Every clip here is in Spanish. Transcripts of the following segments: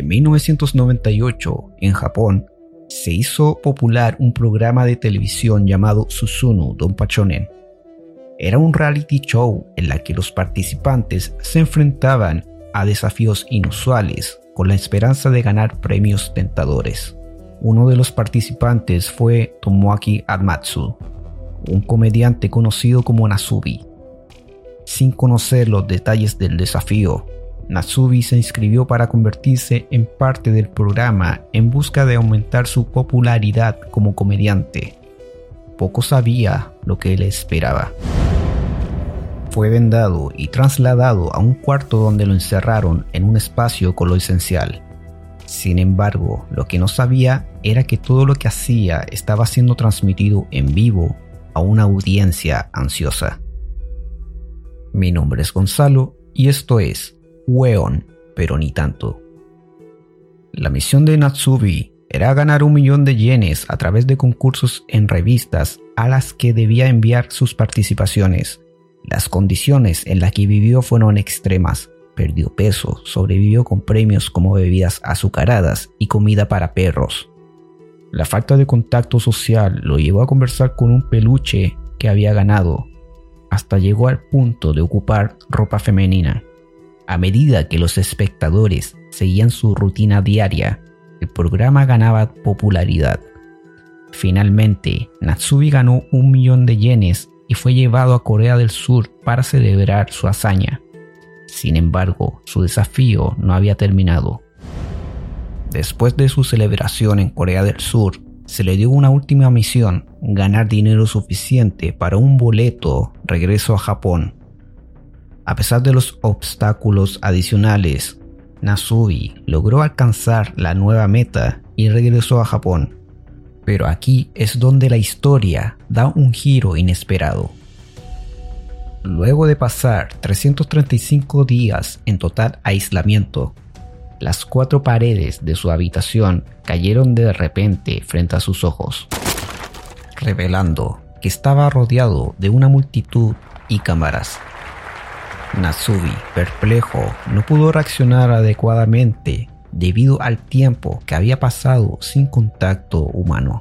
En 1998, en Japón, se hizo popular un programa de televisión llamado Susunu Donpachonen. Era un reality show en la que los participantes se enfrentaban a desafíos inusuales con la esperanza de ganar premios tentadores. Uno de los participantes fue Tomoaki Amatsu, un comediante conocido como Nasubi. Sin conocer los detalles del desafío, Natsubi se inscribió para convertirse en parte del programa en busca de aumentar su popularidad como comediante. Poco sabía lo que le esperaba. Fue vendado y trasladado a un cuarto donde lo encerraron en un espacio con lo esencial. Sin embargo, lo que no sabía era que todo lo que hacía estaba siendo transmitido en vivo a una audiencia ansiosa. Mi nombre es Gonzalo y esto es Weon, pero ni tanto. La misión de Natsubi era ganar un millón de yenes a través de concursos en revistas a las que debía enviar sus participaciones. Las condiciones en las que vivió fueron extremas. Perdió peso, sobrevivió con premios como bebidas azucaradas y comida para perros. La falta de contacto social lo llevó a conversar con un peluche que había ganado, hasta llegó al punto de ocupar ropa femenina. A medida que los espectadores seguían su rutina diaria, el programa ganaba popularidad. Finalmente, Natsubi ganó un millón de yenes y fue llevado a Corea del Sur para celebrar su hazaña. Sin embargo, su desafío no había terminado. Después de su celebración en Corea del Sur, se le dio una última misión, ganar dinero suficiente para un boleto regreso a Japón. A pesar de los obstáculos adicionales, Nasubi logró alcanzar la nueva meta y regresó a Japón. Pero aquí es donde la historia da un giro inesperado. Luego de pasar 335 días en total aislamiento, las cuatro paredes de su habitación cayeron de repente frente a sus ojos, revelando que estaba rodeado de una multitud y cámaras. Natsubi, perplejo, no pudo reaccionar adecuadamente debido al tiempo que había pasado sin contacto humano.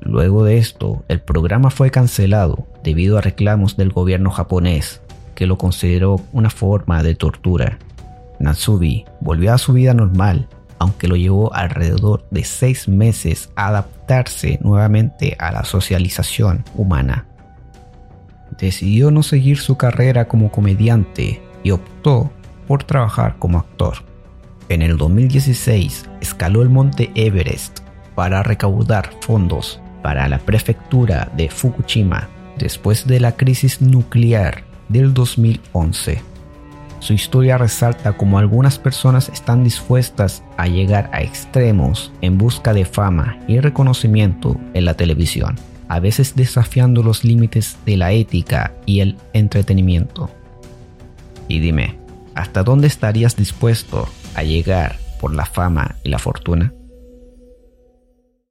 Luego de esto, el programa fue cancelado debido a reclamos del gobierno japonés, que lo consideró una forma de tortura. Natsubi volvió a su vida normal, aunque lo llevó alrededor de seis meses a adaptarse nuevamente a la socialización humana decidió no seguir su carrera como comediante y optó por trabajar como actor. En el 2016 escaló el monte Everest para recaudar fondos para la prefectura de Fukushima después de la crisis nuclear del 2011. Su historia resalta cómo algunas personas están dispuestas a llegar a extremos en busca de fama y reconocimiento en la televisión a veces desafiando los límites de la ética y el entretenimiento. Y dime, ¿hasta dónde estarías dispuesto a llegar por la fama y la fortuna?